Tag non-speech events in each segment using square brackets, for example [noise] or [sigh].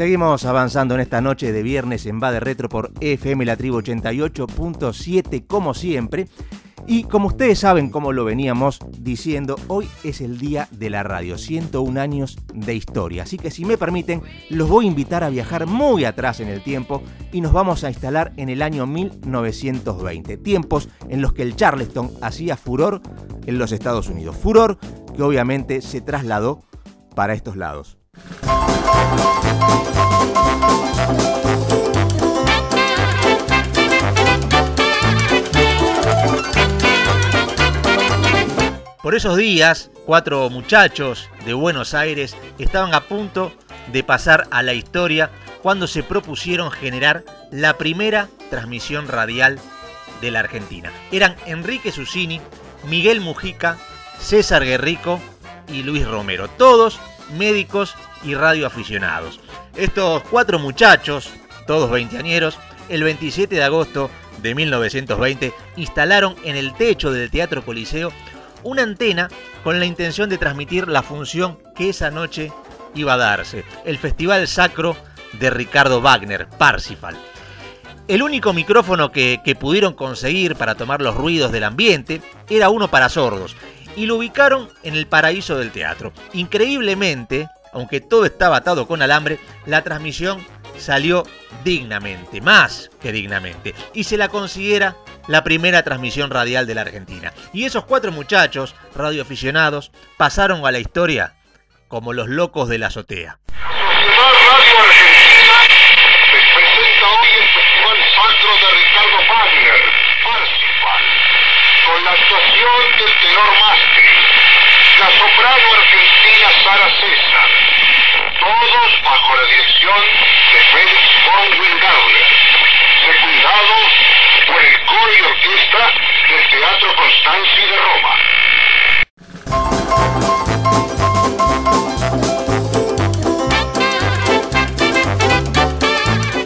Seguimos avanzando en esta noche de viernes en Va de Retro por FM La Tribu 88.7 como siempre. Y como ustedes saben, como lo veníamos diciendo, hoy es el día de la radio, 101 años de historia. Así que si me permiten, los voy a invitar a viajar muy atrás en el tiempo y nos vamos a instalar en el año 1920, tiempos en los que el Charleston hacía furor en los Estados Unidos. Furor que obviamente se trasladó para estos lados. Por esos días, cuatro muchachos de Buenos Aires estaban a punto de pasar a la historia cuando se propusieron generar la primera transmisión radial de la Argentina. Eran Enrique Susini, Miguel Mujica, César Guerrico y Luis Romero, todos médicos y radioaficionados. Estos cuatro muchachos, todos veinteañeros, el 27 de agosto de 1920 instalaron en el techo del Teatro Coliseo una antena con la intención de transmitir la función que esa noche iba a darse, el Festival Sacro de Ricardo Wagner, Parsifal. El único micrófono que, que, pudieron conseguir para tomar los ruidos del ambiente era uno para sordos, y lo ubicaron en el paraíso del teatro. Increíblemente, aunque todo estaba atado con alambre, la transmisión salió dignamente, más que dignamente, y se la considera la primera transmisión radial de la Argentina. Y esos cuatro muchachos, radioaficionados, pasaron a la historia como los locos de la azotea. Festival de Ricardo con la actuación del tenor Mastri, la soprano argentina Sara César, todos bajo la dirección de Felix von Wingardner, secundados por el coro y orquesta del Teatro Constanzi de Roma.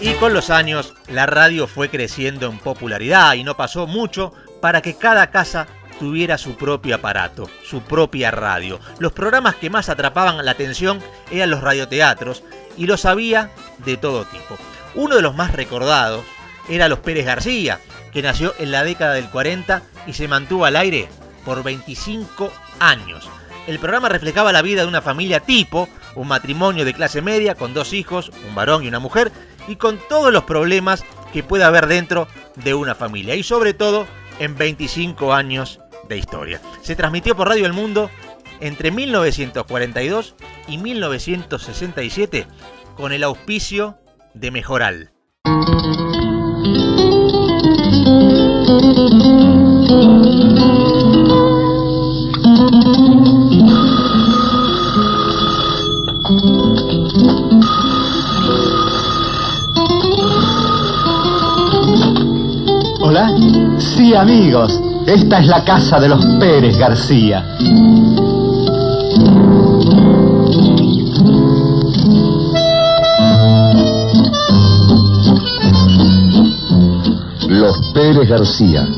Y con los años la radio fue creciendo en popularidad y no pasó mucho para que cada casa tuviera su propio aparato, su propia radio. Los programas que más atrapaban la atención eran los radioteatros y los había de todo tipo. Uno de los más recordados era Los Pérez García, que nació en la década del 40 y se mantuvo al aire por 25 años. El programa reflejaba la vida de una familia tipo, un matrimonio de clase media con dos hijos, un varón y una mujer, y con todos los problemas que puede haber dentro de una familia, y sobre todo en 25 años de historia. Se transmitió por Radio El Mundo entre 1942 y 1967 con el auspicio de Mejoral. Amigos. Esta es la casa de los Pérez García. Los Pérez García,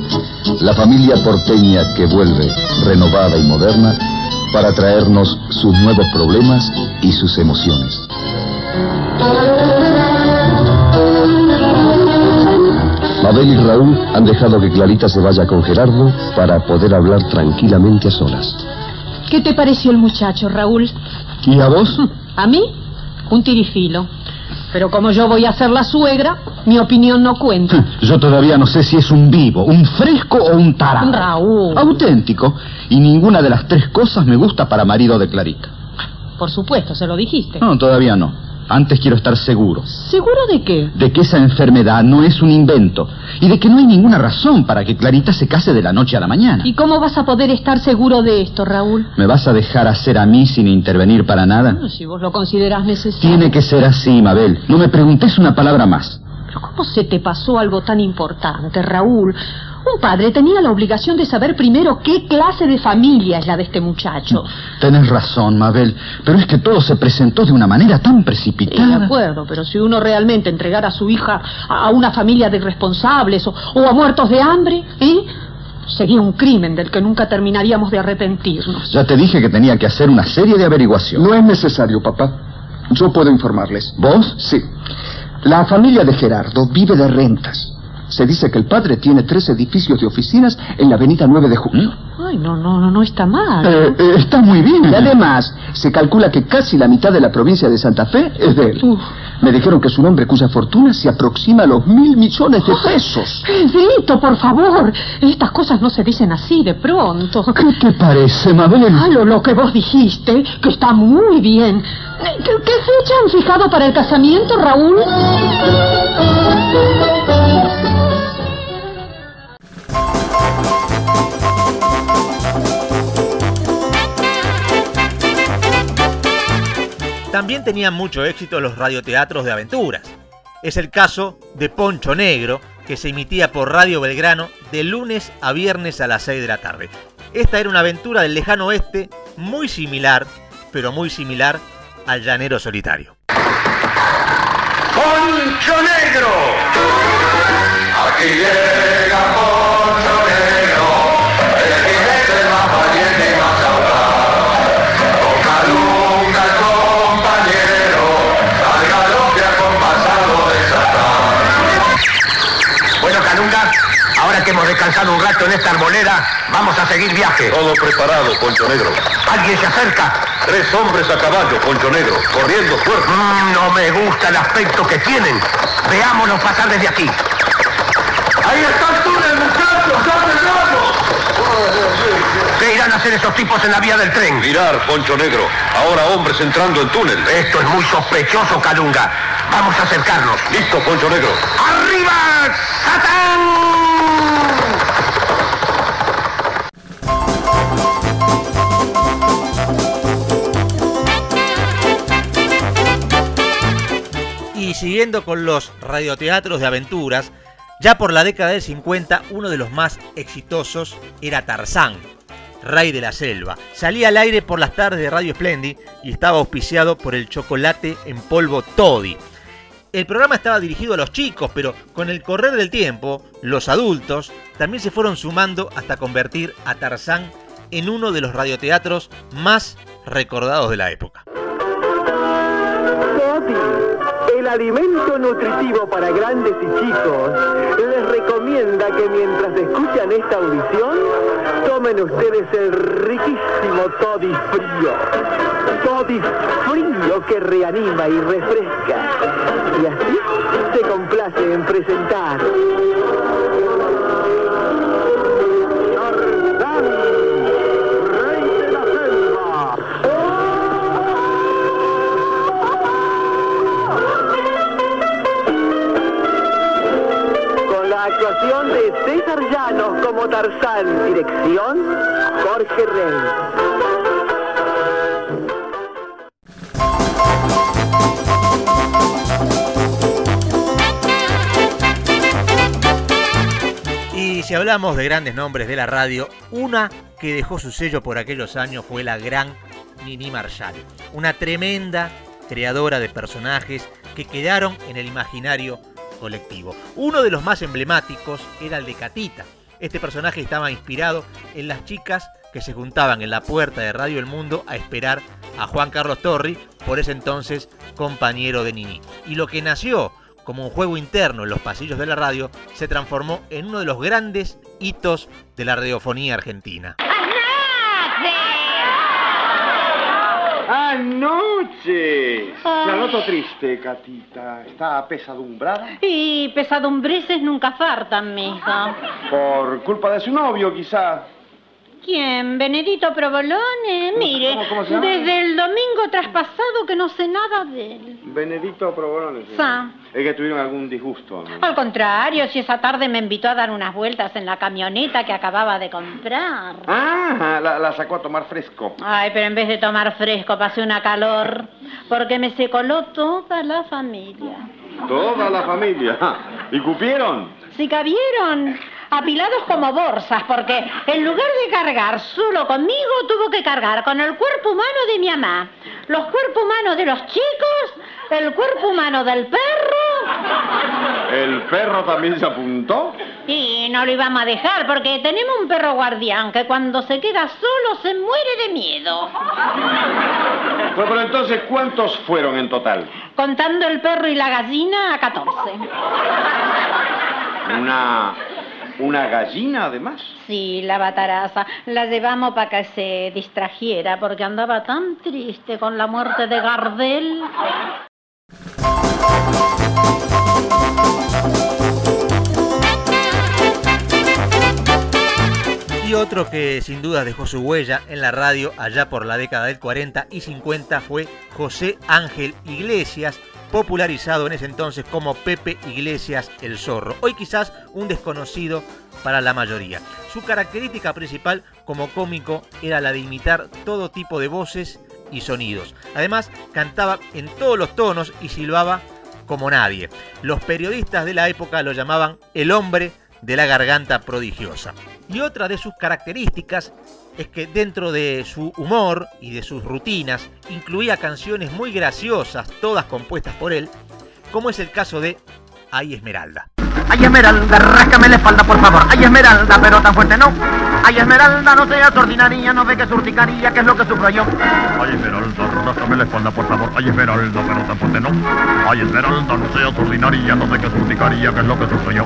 la familia porteña que vuelve, renovada y moderna, para traernos sus nuevos problemas y sus emociones. Mabel y Raúl han dejado que Clarita se vaya con Gerardo para poder hablar tranquilamente a solas. ¿Qué te pareció el muchacho, Raúl? ¿Y a vos? ¿A mí? Un tirifilo. Pero como yo voy a ser la suegra, mi opinión no cuenta. Yo todavía no sé si es un vivo, un fresco o un tarado. Raúl. Auténtico. Y ninguna de las tres cosas me gusta para marido de Clarita. Por supuesto, se lo dijiste. No, todavía no. Antes quiero estar seguro. ¿Seguro de qué? De que esa enfermedad no es un invento. Y de que no hay ninguna razón para que Clarita se case de la noche a la mañana. ¿Y cómo vas a poder estar seguro de esto, Raúl? ¿Me vas a dejar hacer a mí sin intervenir para nada? Bueno, si vos lo considerás necesario. Tiene que ser así, Mabel. No me preguntes una palabra más. Pero ¿cómo se te pasó algo tan importante, Raúl? Un padre tenía la obligación de saber primero qué clase de familia es la de este muchacho. Tenés razón, Mabel, pero es que todo se presentó de una manera tan Sí, precipitada. de acuerdo, pero si uno realmente entregara a su hija a a una familia de irresponsables o, o a muertos de hambre, ¿eh? Sería un crimen del que nunca terminaríamos de arrepentirnos. Ya te dije que tenía que hacer una serie de averiguaciones. No es necesario, papá. Yo puedo informarles. ¿Vos? Sí. La familia de Gerardo vive de rentas. Se dice que el padre tiene tres edificios de oficinas en la avenida 9 de junio. Ay, no, no, no, no está mal. Eh, eh, está muy bien. Y además, se calcula que casi la mitad de la provincia de Santa Fe es de él. Uf. Me dijeron que es un hombre cuya fortuna se aproxima a los mil millones de pesos. Pedrito, por favor. Estas cosas no se dicen así de pronto. ¿Qué te parece, Mabel? Ah, lo, lo que vos dijiste, que está muy bien. ¿Qué, qué fecha han fijado para el casamiento, Raúl? También tenían mucho éxito los radioteatros de aventuras. Es el caso de Poncho Negro, que se emitía por Radio Belgrano de lunes a viernes a las 6 de la tarde. Esta era una aventura del lejano oeste muy similar, pero muy similar al llanero solitario. ¡Poncho Negro! Aquí llega descansado un rato en esta arboleda, vamos a seguir viaje. Todo preparado, Poncho Negro. ¿Alguien se acerca? Tres hombres a caballo, Poncho Negro, corriendo fuerte. Mm, no me gusta el aspecto que tienen. Veámonos pasar desde aquí. ¡Ahí está el túnel, muchachos! ¿Qué irán a hacer esos tipos en la vía del tren? Mirar, Poncho Negro. Ahora hombres entrando en túnel. Esto es muy sospechoso, Calunga. Vamos a acercarnos. Listo, Poncho Negro. ¡Arriba, Satán! Y siguiendo con los radioteatros de aventuras, ya por la década del 50 uno de los más exitosos era Tarzán, Rey de la Selva. Salía al aire por las tardes de Radio Splendid y estaba auspiciado por el chocolate en polvo Toddy. El programa estaba dirigido a los chicos, pero con el correr del tiempo, los adultos también se fueron sumando hasta convertir a Tarzán en uno de los radioteatros más recordados de la época. Toddy, alimento nutritivo para grandes y chicos, les recomienda que mientras escuchan esta audición, tomen ustedes el riquísimo Toddy frío. Toddy frío que reanima y refresca. Y así se complace en presentar. De César Llanos como Tarzán, dirección Jorge Rey. Y si hablamos de grandes nombres de la radio, una que dejó su sello por aquellos años fue la gran Nini Marshall, una tremenda creadora de personajes que quedaron en el imaginario colectivo. Uno de los más emblemáticos era el de Catita. Este personaje estaba inspirado en las chicas que se juntaban en la puerta de Radio El Mundo a esperar a Juan Carlos Torri, por ese entonces compañero de Nini. Y lo que nació como un juego interno en los pasillos de la radio se transformó en uno de los grandes hitos de la radiofonía argentina. Anoche. La noto triste, Catita. ¿Está apesadumbrada? Y pesadumbrices nunca faltan, mija. Por culpa de su novio, quizá. ¿Quién? ¿Benedito Provolone? Mire, cómo- cómo se llama? desde el domingo traspasado que no sé nada de él. Benedito Provolone. sí. Sa. Es que tuvieron algún disgusto. ¿no? Al contrario, si esa tarde me invitó a dar unas vueltas en la camioneta que acababa de comprar. Ah, la, la sacó a tomar fresco. Ay, pero en vez de tomar fresco pasé una calor, porque me se coló toda la familia. Toda la familia. [laughs] ¿Y cupieron? Si cabieron, apilados como bolsas, porque en lugar de cargar solo conmigo, tuvo que cargar con el cuerpo humano de mi mamá, los cuerpos humanos de los chicos, el cuerpo humano del perro, ¿El perro también se apuntó? y no lo íbamos a dejar, porque tenemos un perro guardián que cuando se queda solo se muere de miedo. Bueno, pero entonces, ¿cuántos fueron en total? Contando el perro y la gallina, a 14. Una. ¿Una gallina, además? Sí, la bataraza. La llevamos para que se distrajera porque andaba tan triste con la muerte de Gardel. Y otro que sin duda dejó su huella en la radio allá por la década del 40 y 50 fue José Ángel Iglesias, popularizado en ese entonces como Pepe Iglesias el Zorro, hoy quizás un desconocido para la mayoría. Su característica principal como cómico era la de imitar todo tipo de voces y sonidos. Además, cantaba en todos los tonos y silbaba como nadie. Los periodistas de la época lo llamaban el hombre de la garganta prodigiosa. Y otra de sus características es que dentro de su humor y de sus rutinas incluía canciones muy graciosas, todas compuestas por él, como es el caso de Ay Esmeralda. Ay, Esmeralda, ráscame la espalda, por favor. Ay, Esmeralda, pero tan fuerte no. Ay, Esmeralda, no seas ordinaria, no ve que es urticaria, que es lo que sufro yo. Ay, Esmeralda, ráscame la espalda, por favor. Ay, Esmeralda, pero tan fuerte no. Ay, Esmeralda, no seas ordinaria, no sé qué es urticaria, que es lo que sufro yo.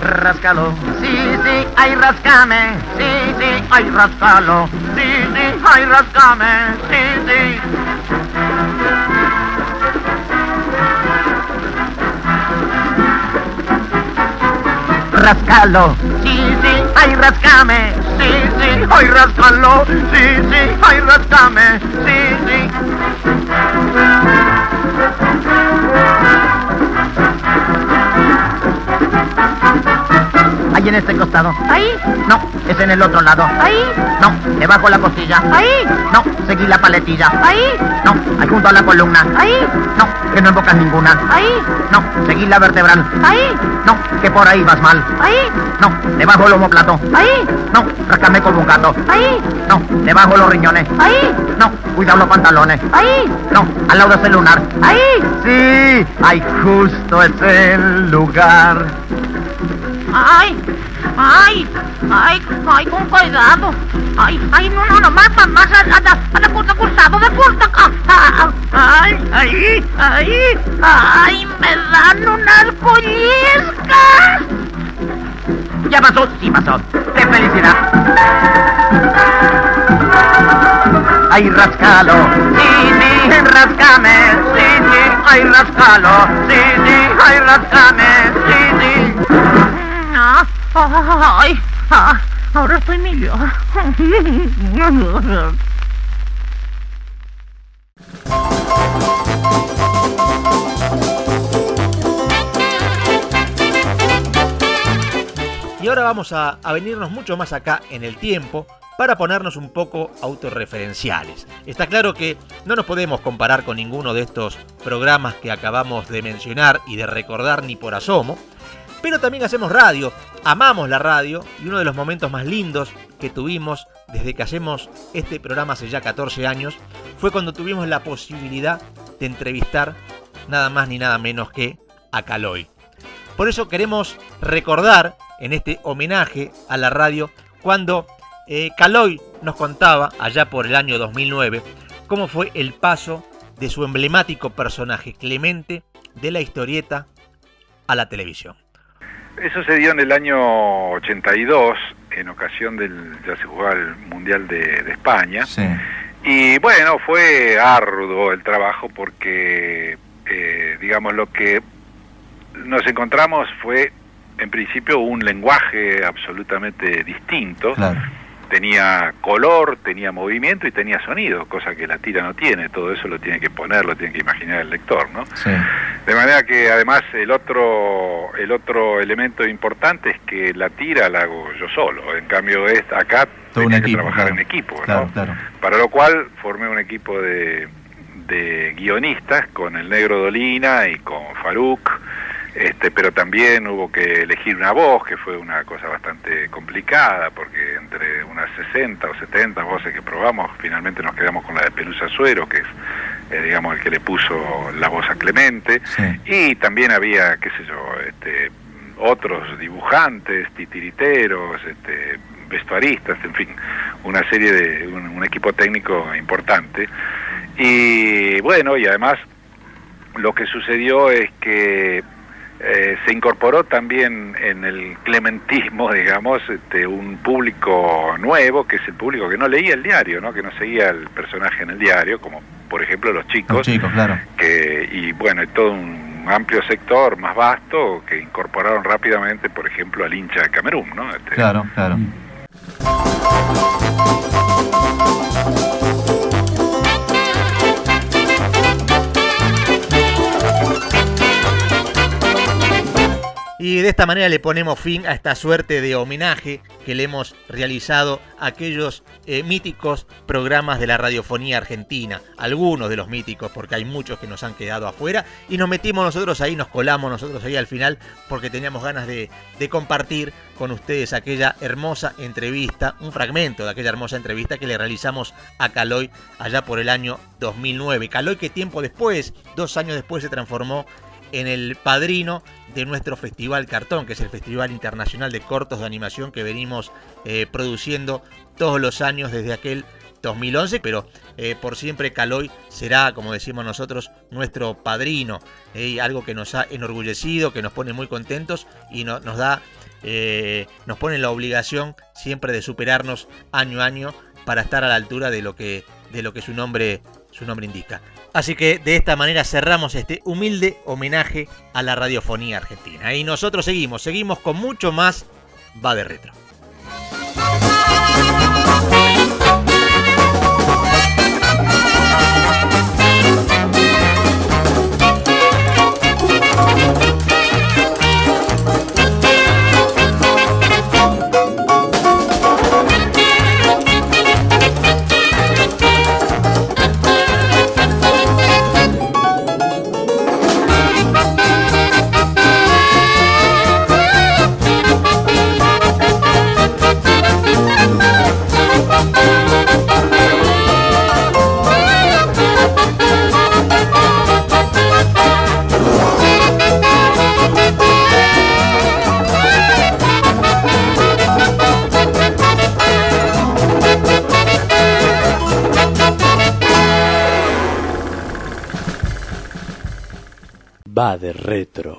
Ráscalo, sí, sí, ay, rascame, sí, sí, ay, rascalo, sí, sí, ay, rascame, sí, sí. Rascalo, sí, sí, ay, rascame, sí, sí, ay, rascalo, sí, sí, ay, rascame, sí, sí. Ahí en este costado. Ahí. No, es en el otro lado. Ahí. No, debajo la costilla. Ahí. No, seguí la paletilla. Ahí. No, ahí junto a la columna. Ahí. No, que no embocas ninguna. Ahí. No, seguí la vertebral. Ahí. No, que por ahí vas mal. Ahí. No, debajo el omoplato. Ahí. No, rascame como un gato. Ahí. No, debajo los riñones. Ahí. No, cuidado los pantalones. Ahí. No, al lado del lunar. Ahí. Sí, ahí justo es el lugar. Ay, ay, ay, ay, con cuidado. Ay, ay, no, no, no, más, más, más, anda, anda, curta, cursado, de ah, Ay, ay, ay, ay, me dan unas pellizcas. Ya pasó, sí pasó. ¡Qué felicidad! ¡Ay, rascalo! ¡Sí, sí, rascame! ¡Sí, sí, ay, rascalo! ¡Sí, sí, ay, rascame! ¡Sí, sí! Ay, ah, ahora estoy mejor. Y ahora vamos a, a venirnos mucho más acá en el tiempo para ponernos un poco autorreferenciales. Está claro que no nos podemos comparar con ninguno de estos programas que acabamos de mencionar y de recordar ni por asomo, pero también hacemos radio, amamos la radio y uno de los momentos más lindos que tuvimos desde que hacemos este programa hace ya 14 años fue cuando tuvimos la posibilidad de entrevistar nada más ni nada menos que a Caloy. Por eso queremos recordar en este homenaje a la radio cuando eh, Caloy nos contaba allá por el año 2009 cómo fue el paso de su emblemático personaje Clemente de la historieta a la televisión. Eso se dio en el año 82, en ocasión del, ya se jugaba el Mundial de, de España. Y bueno, fue arduo el trabajo porque, eh, digamos, lo que nos encontramos fue, en principio, un lenguaje absolutamente distinto. Tenía color, tenía movimiento y tenía sonido, cosa que la tira no tiene. Todo eso lo tiene que poner, lo tiene que imaginar el lector, ¿no? De manera que además el otro el otro elemento importante es que la tira la hago yo solo. En cambio es acá Todo tenía que equipo, trabajar claro. en equipo, ¿no? Claro, claro. Para lo cual formé un equipo de, de guionistas con el Negro Dolina y con Faruk, este, pero también hubo que elegir una voz, que fue una cosa bastante complicada, porque entre unas 60 o 70 voces que probamos, finalmente nos quedamos con la de Pelusa Suero, que es, eh, digamos, el que le puso la voz a Clemente, y también había, qué sé yo, este, otros dibujantes, titiriteros, este, vestuaristas, en fin, una serie de un, un equipo técnico importante. Y bueno y además lo que sucedió es que eh, se incorporó también en el clementismo, [laughs] digamos, este, un público nuevo, que es el público que no leía el diario, ¿no? que no seguía el personaje en el diario, como por ejemplo los chicos. Los chicos, claro. Que, y bueno, todo un amplio sector más vasto que incorporaron rápidamente, por ejemplo, al hincha de Camerún. ¿no? Este, claro, claro. Y de esta manera le ponemos fin a esta suerte de homenaje que le hemos realizado a aquellos eh, míticos programas de la radiofonía argentina. Algunos de los míticos, porque hay muchos que nos han quedado afuera. Y nos metimos nosotros ahí, nos colamos nosotros ahí al final, porque teníamos ganas de, de compartir con ustedes aquella hermosa entrevista, un fragmento de aquella hermosa entrevista que le realizamos a Caloy allá por el año 2009. Caloy que tiempo después, dos años después, se transformó en el padrino de nuestro Festival Cartón, que es el Festival Internacional de Cortos de Animación que venimos eh, produciendo todos los años desde aquel 2011, pero eh, por siempre Caloy será, como decimos nosotros, nuestro padrino, eh, algo que nos ha enorgullecido, que nos pone muy contentos y no, nos da, nos pone la obligación siempre de superarnos año a año para estar a la altura de lo que, de lo que su nombre su nombre indica. Así que de esta manera cerramos este humilde homenaje a la radiofonía argentina. Y nosotros seguimos, seguimos con mucho más Va de Retro. Retro.